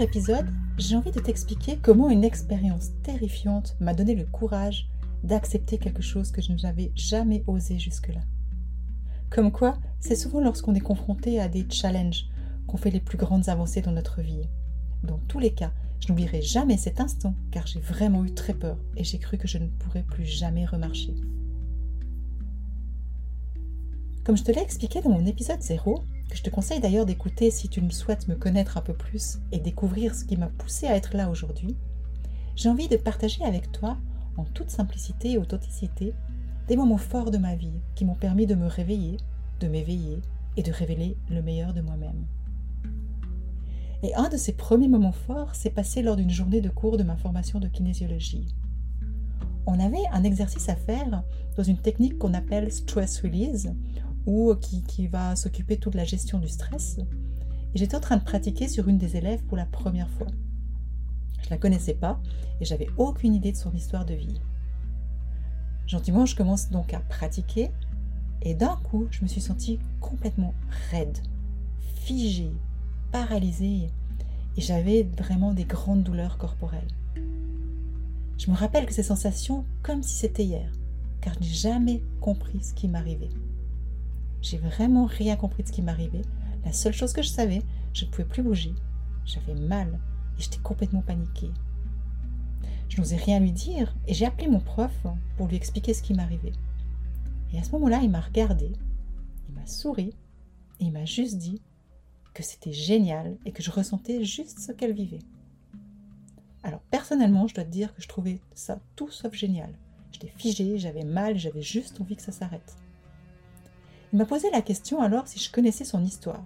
Épisode, j'ai envie de t'expliquer comment une expérience terrifiante m'a donné le courage d'accepter quelque chose que je n'avais jamais osé jusque-là. Comme quoi, c'est souvent lorsqu'on est confronté à des challenges qu'on fait les plus grandes avancées dans notre vie. Dans tous les cas, je n'oublierai jamais cet instant car j'ai vraiment eu très peur et j'ai cru que je ne pourrais plus jamais remarcher. Comme je te l'ai expliqué dans mon épisode 0, que je te conseille d'ailleurs d'écouter si tu souhaites me connaître un peu plus et découvrir ce qui m'a poussé à être là aujourd'hui, j'ai envie de partager avec toi, en toute simplicité et authenticité, des moments forts de ma vie qui m'ont permis de me réveiller, de m'éveiller et de révéler le meilleur de moi-même. Et un de ces premiers moments forts s'est passé lors d'une journée de cours de ma formation de kinésiologie. On avait un exercice à faire dans une technique qu'on appelle stress release, ou qui, va s'occuper toute la gestion du stress. Et j'étais en train de pratiquer sur une des élèves pour la première fois. Je la connaissais pas et j'avais aucune idée de son histoire de vie. Gentiment, je commence donc à pratiquer et d'un coup, je me suis sentie complètement raide, figée, paralysée et j'avais vraiment des grandes douleurs corporelles. Je me rappelle que ces sensations comme si c'était hier, car je n'ai jamais compris ce qui m'arrivait. J'ai vraiment rien compris de ce qui m'arrivait. La seule chose que je savais, je ne pouvais plus bouger. J'avais mal et j'étais complètement paniquée. Je n'osais rien lui dire et j'ai appelé mon prof pour lui expliquer ce qui m'arrivait. Et à ce moment-là, il m'a regardé, il m'a souri et il m'a juste dit que c'était génial et que je ressentais juste ce qu'elle vivait. Alors personnellement, je dois te dire que je trouvais ça tout sauf génial. J'étais figée, j'avais mal, j'avais juste envie que ça s'arrête. Il m'a posé la question alors si je connaissais son histoire.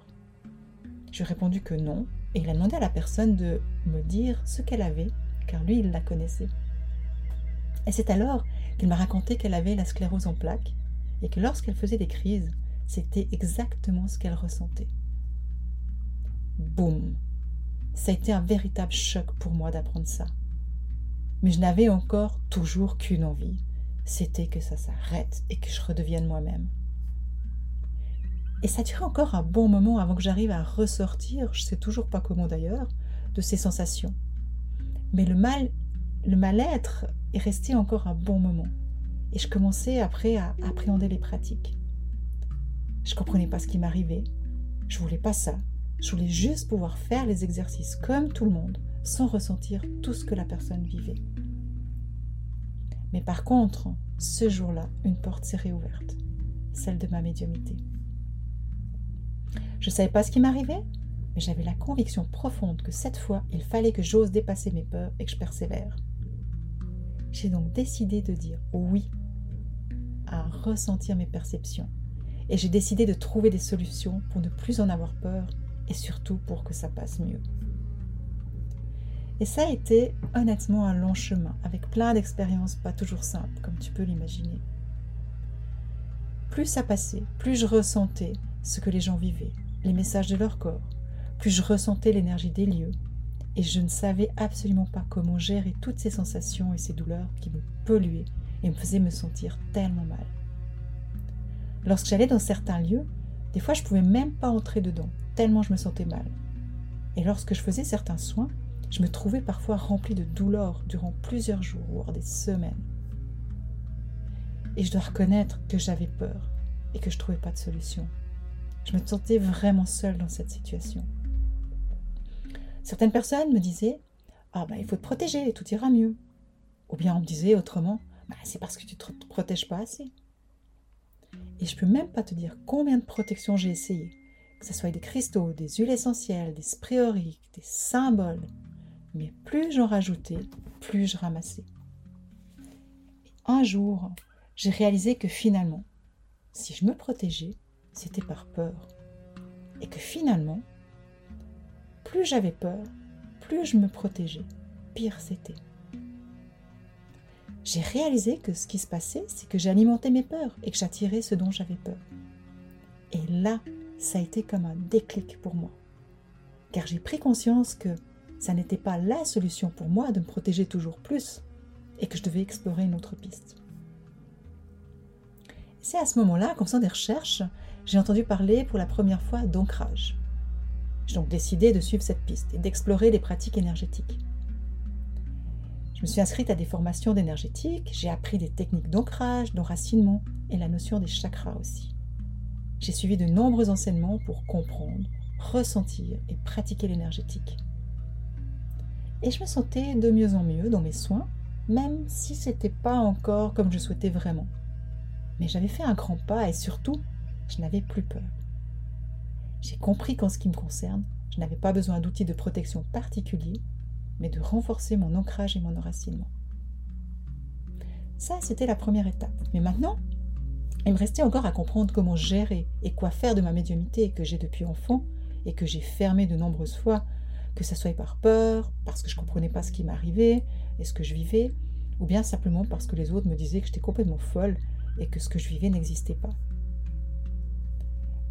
J'ai répondu que non, et il a demandé à la personne de me dire ce qu'elle avait, car lui, il la connaissait. Et c'est alors qu'il m'a raconté qu'elle avait la sclérose en plaques, et que lorsqu'elle faisait des crises, c'était exactement ce qu'elle ressentait. Boum Ça a été un véritable choc pour moi d'apprendre ça. Mais je n'avais encore toujours qu'une envie, c'était que ça s'arrête et que je redevienne moi-même. Et ça durait encore un bon moment avant que j'arrive à ressortir, je sais toujours pas comment d'ailleurs, de ces sensations. Mais le mal, le mal-être est resté encore un bon moment. Et je commençais après à appréhender les pratiques. Je comprenais pas ce qui m'arrivait. Je voulais pas ça. Je voulais juste pouvoir faire les exercices comme tout le monde, sans ressentir tout ce que la personne vivait. Mais par contre, ce jour-là, une porte s'est réouverte, celle de ma médiumité. Je ne savais pas ce qui m'arrivait, mais j'avais la conviction profonde que cette fois, il fallait que j'ose dépasser mes peurs et que je persévère. J'ai donc décidé de dire oui à ressentir mes perceptions. Et j'ai décidé de trouver des solutions pour ne plus en avoir peur et surtout pour que ça passe mieux. Et ça a été honnêtement un long chemin, avec plein d'expériences pas toujours simples, comme tu peux l'imaginer. Plus ça passait, plus je ressentais ce que les gens vivaient, les messages de leur corps, plus je ressentais l'énergie des lieux, et je ne savais absolument pas comment gérer toutes ces sensations et ces douleurs qui me polluaient et me faisaient me sentir tellement mal. Lorsque j'allais dans certains lieux, des fois je pouvais même pas entrer dedans, tellement je me sentais mal. Et lorsque je faisais certains soins, je me trouvais parfois rempli de douleurs durant plusieurs jours, voire des semaines. Et je dois reconnaître que j'avais peur et que je ne trouvais pas de solution. Je me sentais vraiment seule dans cette situation. Certaines personnes me disaient Ah ben il faut te protéger, tout ira mieux. Ou bien on me disait autrement, bah, c'est parce que tu ne te protèges pas assez. Et je peux même pas te dire combien de protections j'ai essayé, que ce soit des cristaux, des huiles essentielles, des spréoriques, des symboles. Mais plus j'en rajoutais, plus je ramassais. Et un jour, j'ai réalisé que finalement, si je me protégeais, c'était par peur. Et que finalement, plus j'avais peur, plus je me protégeais, pire c'était. J'ai réalisé que ce qui se passait, c'est que j'alimentais mes peurs et que j'attirais ce dont j'avais peur. Et là, ça a été comme un déclic pour moi. Car j'ai pris conscience que ça n'était pas la solution pour moi de me protéger toujours plus et que je devais explorer une autre piste. C'est à ce moment-là qu'en faisant des recherches, j'ai entendu parler pour la première fois d'ancrage. J'ai donc décidé de suivre cette piste et d'explorer les pratiques énergétiques. Je me suis inscrite à des formations d'énergétique, j'ai appris des techniques d'ancrage, d'enracinement et la notion des chakras aussi. J'ai suivi de nombreux enseignements pour comprendre, ressentir et pratiquer l'énergétique. Et je me sentais de mieux en mieux dans mes soins, même si c'était pas encore comme je souhaitais vraiment. Mais j'avais fait un grand pas et surtout, je n'avais plus peur. J'ai compris qu'en ce qui me concerne, je n'avais pas besoin d'outils de protection particuliers, mais de renforcer mon ancrage et mon enracinement. Ça, c'était la première étape. Mais maintenant, il me restait encore à comprendre comment gérer et quoi faire de ma médiumité que j'ai depuis enfant et que j'ai fermé de nombreuses fois, que ce soit par peur, parce que je ne comprenais pas ce qui m'arrivait et ce que je vivais, ou bien simplement parce que les autres me disaient que j'étais complètement folle et que ce que je vivais n'existait pas.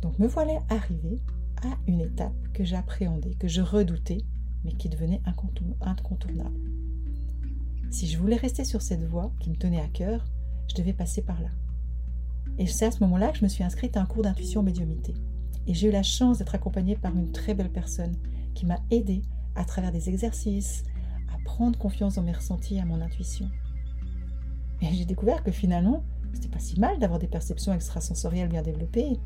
Donc me voilà arrivée à une étape que j'appréhendais, que je redoutais, mais qui devenait incontournable. Si je voulais rester sur cette voie qui me tenait à cœur, je devais passer par là. Et c'est à ce moment-là que je me suis inscrite à un cours d'intuition médiumité. Et j'ai eu la chance d'être accompagnée par une très belle personne qui m'a aidée à travers des exercices à prendre confiance dans mes ressentis à mon intuition. Et j'ai découvert que finalement, c'était pas si mal d'avoir des perceptions extrasensorielles bien développées,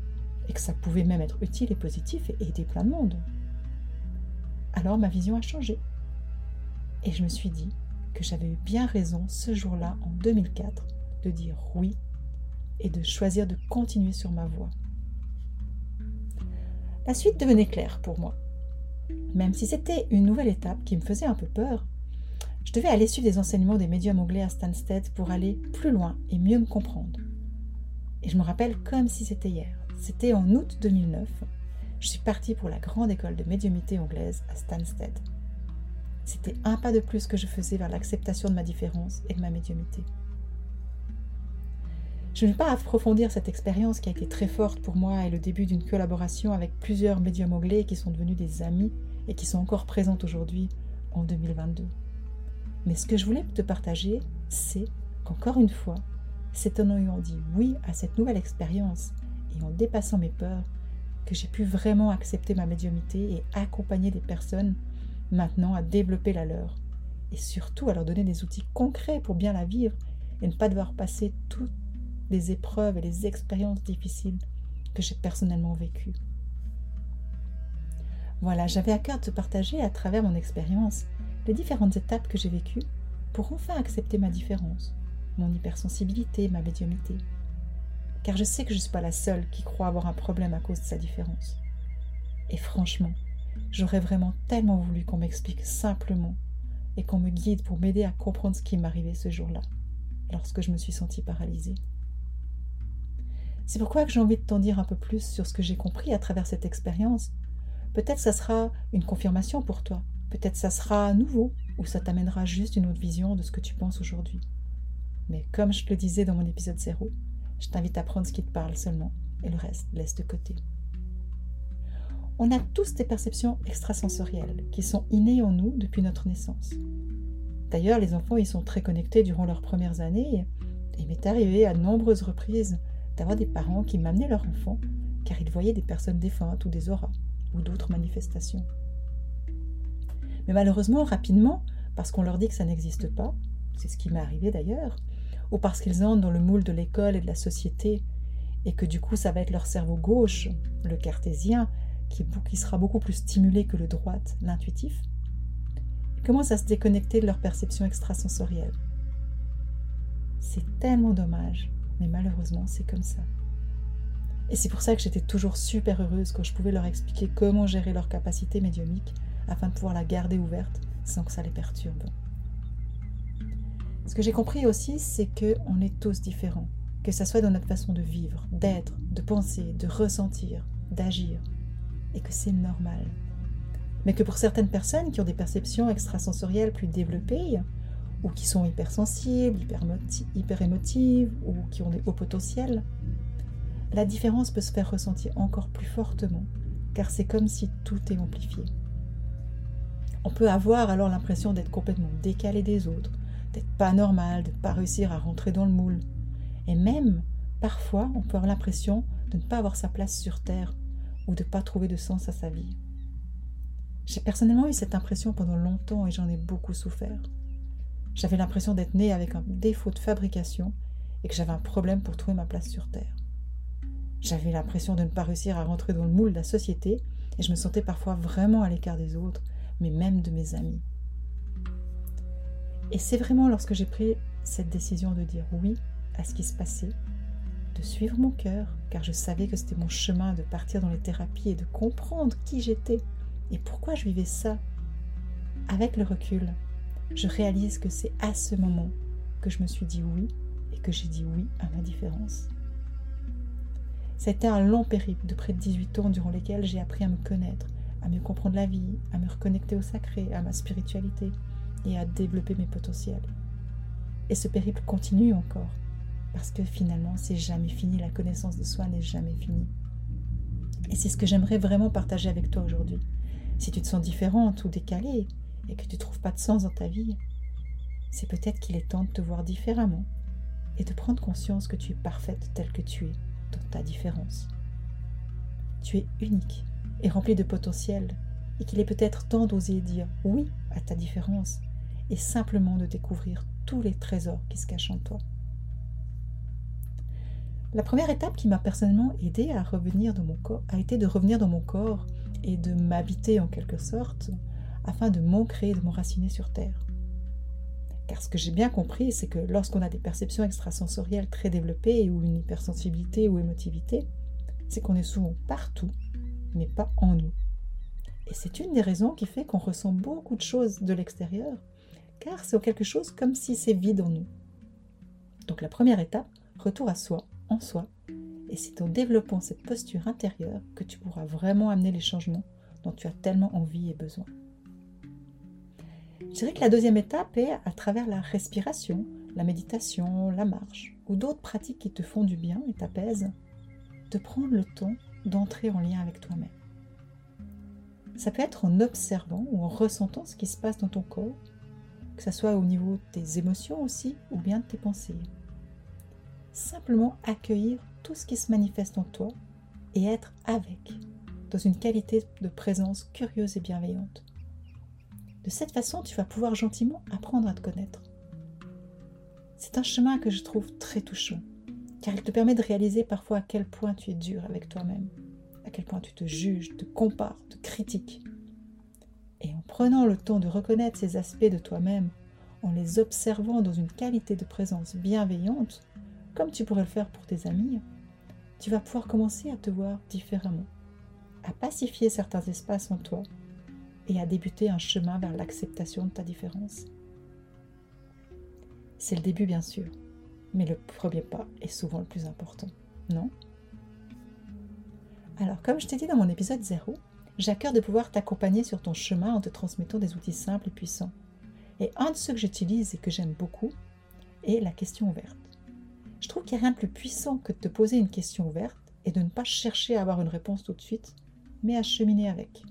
et que ça pouvait même être utile et positif et aider plein de monde. Alors ma vision a changé. Et je me suis dit que j'avais eu bien raison ce jour-là, en 2004, de dire oui et de choisir de continuer sur ma voie. La suite devenait claire pour moi. Même si c'était une nouvelle étape qui me faisait un peu peur, je devais aller suivre des enseignements des médiums anglais à Stansted pour aller plus loin et mieux me comprendre. Et je me rappelle comme si c'était hier. C'était en août 2009. Je suis partie pour la grande école de médiumité anglaise à Stansted. C'était un pas de plus que je faisais vers l'acceptation de ma différence et de ma médiumité. Je ne vais pas approfondir cette expérience qui a été très forte pour moi et le début d'une collaboration avec plusieurs médiums anglais qui sont devenus des amis et qui sont encore présentes aujourd'hui en 2022. Mais ce que je voulais te partager, c'est qu'encore une fois, c'est en ayant dit oui à cette nouvelle expérience et en dépassant mes peurs que j'ai pu vraiment accepter ma médiumité et accompagner des personnes maintenant à développer la leur et surtout à leur donner des outils concrets pour bien la vivre et ne pas devoir passer toutes les épreuves et les expériences difficiles que j'ai personnellement vécues. Voilà, j'avais à cœur de partager à travers mon expérience les différentes étapes que j'ai vécues pour enfin accepter ma différence, mon hypersensibilité, ma médiumité. Car je sais que je ne suis pas la seule qui croit avoir un problème à cause de sa différence. Et franchement, j'aurais vraiment tellement voulu qu'on m'explique simplement et qu'on me guide pour m'aider à comprendre ce qui m'arrivait ce jour-là, lorsque je me suis sentie paralysée. C'est pourquoi j'ai envie de t'en dire un peu plus sur ce que j'ai compris à travers cette expérience. Peut-être ça sera une confirmation pour toi, Peut-être ça sera nouveau ou ça t'amènera juste une autre vision de ce que tu penses aujourd'hui. Mais comme je te le disais dans mon épisode 0, je t'invite à prendre ce qui te parle seulement et le reste laisse de côté. On a tous des perceptions extrasensorielles qui sont innées en nous depuis notre naissance. D'ailleurs, les enfants y sont très connectés durant leurs premières années et il m'est arrivé à nombreuses reprises d'avoir des parents qui m'amenaient leur enfant car ils voyaient des personnes défuntes ou des auras ou d'autres manifestations. Mais malheureusement, rapidement, parce qu'on leur dit que ça n'existe pas, c'est ce qui m'est arrivé d'ailleurs, ou parce qu'ils entrent dans le moule de l'école et de la société, et que du coup ça va être leur cerveau gauche, le cartésien, qui, sera beaucoup plus stimulé que le droite, l'intuitif, ils commencent à se déconnecter de leur perception extrasensorielle. C'est tellement dommage, mais malheureusement c'est comme ça. Et c'est pour ça que j'étais toujours super heureuse quand je pouvais leur expliquer comment gérer leur capacité médiumique afin de pouvoir la garder ouverte sans que ça les perturbe. Ce que j'ai compris aussi, c'est que on est tous différents, que ce soit dans notre façon de vivre, d'être, de penser, de ressentir, d'agir, et que c'est normal. Mais que pour certaines personnes qui ont des perceptions extrasensorielles plus développées, ou qui sont hypersensibles, hyper, hyper émotives, ou qui ont des hauts potentiels, la différence peut se faire ressentir encore plus fortement, car c'est comme si tout est amplifié. On peut avoir alors l'impression d'être complètement décalé des autres, d'être pas normal, de ne pas réussir à rentrer dans le moule. Et même, parfois, on peut avoir l'impression de ne pas avoir sa place sur Terre ou de ne pas trouver de sens à sa vie. J'ai personnellement eu cette impression pendant longtemps et j'en ai beaucoup souffert. J'avais l'impression d'être né avec un défaut de fabrication et que j'avais un problème pour trouver ma place sur Terre. J'avais l'impression de ne pas réussir à rentrer dans le moule de la société et je me sentais parfois vraiment à l'écart des autres, mais même de mes amis. Et c'est vraiment lorsque j'ai pris cette décision de dire oui à ce qui se passait, de suivre mon cœur, car je savais que c'était mon chemin de partir dans les thérapies et de comprendre qui j'étais et pourquoi je vivais ça. Avec le recul, je réalise que c'est à ce moment que je me suis dit oui et que j'ai dit oui à ma différence. C'était un long périple de près de 18 ans durant lesquels j'ai appris à me connaître, à mieux comprendre la vie, à me reconnecter au sacré, à ma spiritualité et à développer mes potentiels. Et ce périple continue encore, parce que finalement, c'est jamais fini, la connaissance de soi n'est jamais finie. Et c'est ce que j'aimerais vraiment partager avec toi aujourd'hui. Si tu te sens différente ou décalée et que tu ne trouves pas de sens dans ta vie, c'est peut-être qu'il est temps de te voir différemment et de prendre conscience que tu es parfaite telle que tu es ta différence. Tu es unique et rempli de potentiel et qu'il est peut-être temps d'oser dire oui à ta différence et simplement de découvrir tous les trésors qui se cachent en toi. La première étape qui m'a personnellement aidé à revenir dans mon corps a été de revenir dans mon corps et de m'habiter en quelque sorte afin de m'ancrer de m'enraciner sur terre. Car ce que j'ai bien compris, c'est que lorsqu'on a des perceptions extrasensorielles très développées ou une hypersensibilité ou émotivité, c'est qu'on est souvent partout, mais pas en nous. Et c'est une des raisons qui fait qu'on ressent beaucoup de choses de l'extérieur, car c'est quelque chose comme si c'est vide en nous. Donc la première étape, retour à soi, en soi, et c'est en développant cette posture intérieure que tu pourras vraiment amener les changements dont tu as tellement envie et besoin. Je dirais que la deuxième étape est à travers la respiration, la méditation, la marche ou d'autres pratiques qui te font du bien et t'apaisent, de prendre le temps d'entrer en lien avec toi-même. Ça peut être en observant ou en ressentant ce qui se passe dans ton corps, que ce soit au niveau de tes émotions aussi ou bien de tes pensées. Simplement accueillir tout ce qui se manifeste en toi et être avec, dans une qualité de présence curieuse et bienveillante. De cette façon, tu vas pouvoir gentiment apprendre à te connaître. C'est un chemin que je trouve très touchant, car il te permet de réaliser parfois à quel point tu es dur avec toi-même, à quel point tu te juges, te compares, te critiques. Prenant le temps de reconnaître ces aspects de toi-même, en les observant dans une qualité de présence bienveillante, comme tu pourrais le faire pour tes amis, tu vas pouvoir commencer à te voir différemment, à pacifier certains espaces en toi et à débuter un chemin vers l'acceptation de ta différence. C'est le début bien sûr, mais le premier pas est souvent le plus important, non? Alors comme je t'ai dit dans mon épisode 0, j'ai à cœur de pouvoir t'accompagner sur ton chemin en te transmettant des outils simples et puissants. Et un de ceux que j'utilise et que j'aime beaucoup est la question ouverte. Je trouve qu'il n'y a rien de plus puissant que de te poser une question ouverte et de ne pas chercher à avoir une réponse tout de suite, mais à cheminer avec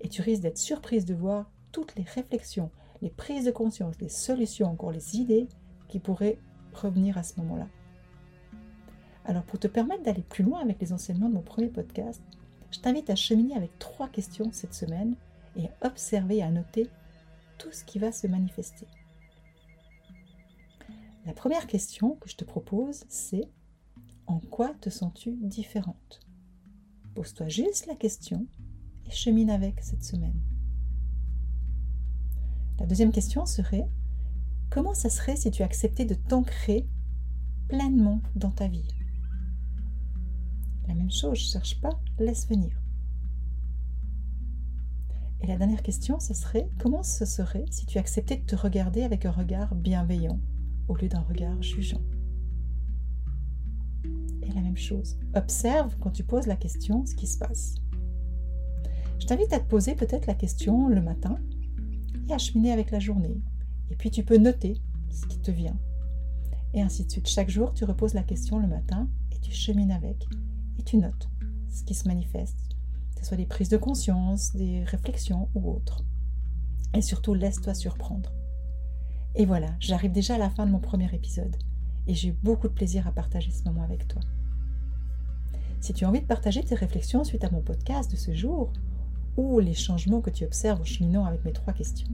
et tu risques d'être surprise de voir toutes les réflexions, les prises de conscience, les solutions, encore les idées qui pourraient revenir à ce moment-là. Alors pour te permettre d'aller plus loin avec les enseignements de mon premier podcast, je t'invite à cheminer avec trois questions cette semaine et à observer et à noter tout ce qui va se manifester. La première question que je te propose, c'est en quoi te sens-tu différente? Pose-toi juste la question chemine avec cette semaine. La deuxième question serait, Comment ça serait si tu acceptais de t'ancrer pleinement dans ta vie? La même chose, je cherche pas, laisse venir. Et la dernière question, ce serait comment ce serait si tu acceptais de te regarder avec un regard bienveillant au lieu d'un regard jugeant? Et la même chose, observe quand tu poses la question ce qui se passe. Je t'invite à te poser peut-être la question le matin et à cheminer avec la journée. Et puis tu peux noter ce qui te vient. Et ainsi de suite. Chaque jour, tu reposes la question le matin et tu chemines avec. Et tu notes ce qui se manifeste, que ce soit des prises de conscience, des réflexions ou autres. Et surtout, laisse-toi surprendre. Et voilà, j'arrive déjà à la fin de mon premier épisode. Et j'ai eu beaucoup de plaisir à partager ce moment avec toi. Si tu as envie de partager tes réflexions suite à mon podcast de ce jour, ou les changements que tu observes en cheminant avec mes trois questions,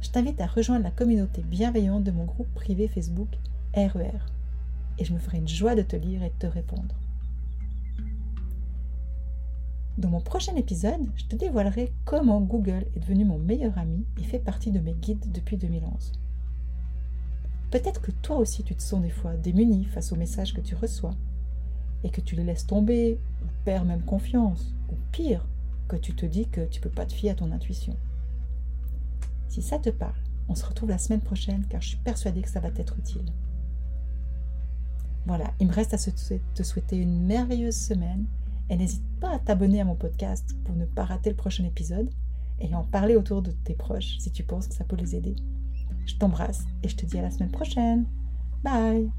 je t'invite à rejoindre la communauté bienveillante de mon groupe privé Facebook RER. E et je me ferai une joie de te lire et de te répondre. Dans mon prochain épisode, je te dévoilerai comment Google est devenu mon meilleur ami et fait partie de mes guides depuis 2011. Peut-être que toi aussi tu te sens des fois démuni face aux messages que tu reçois et que tu les laisses tomber ou perds même confiance ou pire, que tu te dis que tu peux pas te fier à ton intuition. Si ça te parle, on se retrouve la semaine prochaine car je suis persuadée que ça va t'être utile. Voilà, il me reste à te souhaiter une merveilleuse semaine et n'hésite pas à t'abonner à mon podcast pour ne pas rater le prochain épisode et en parler autour de tes proches si tu penses que ça peut les aider. Je t'embrasse et je te dis à la semaine prochaine. Bye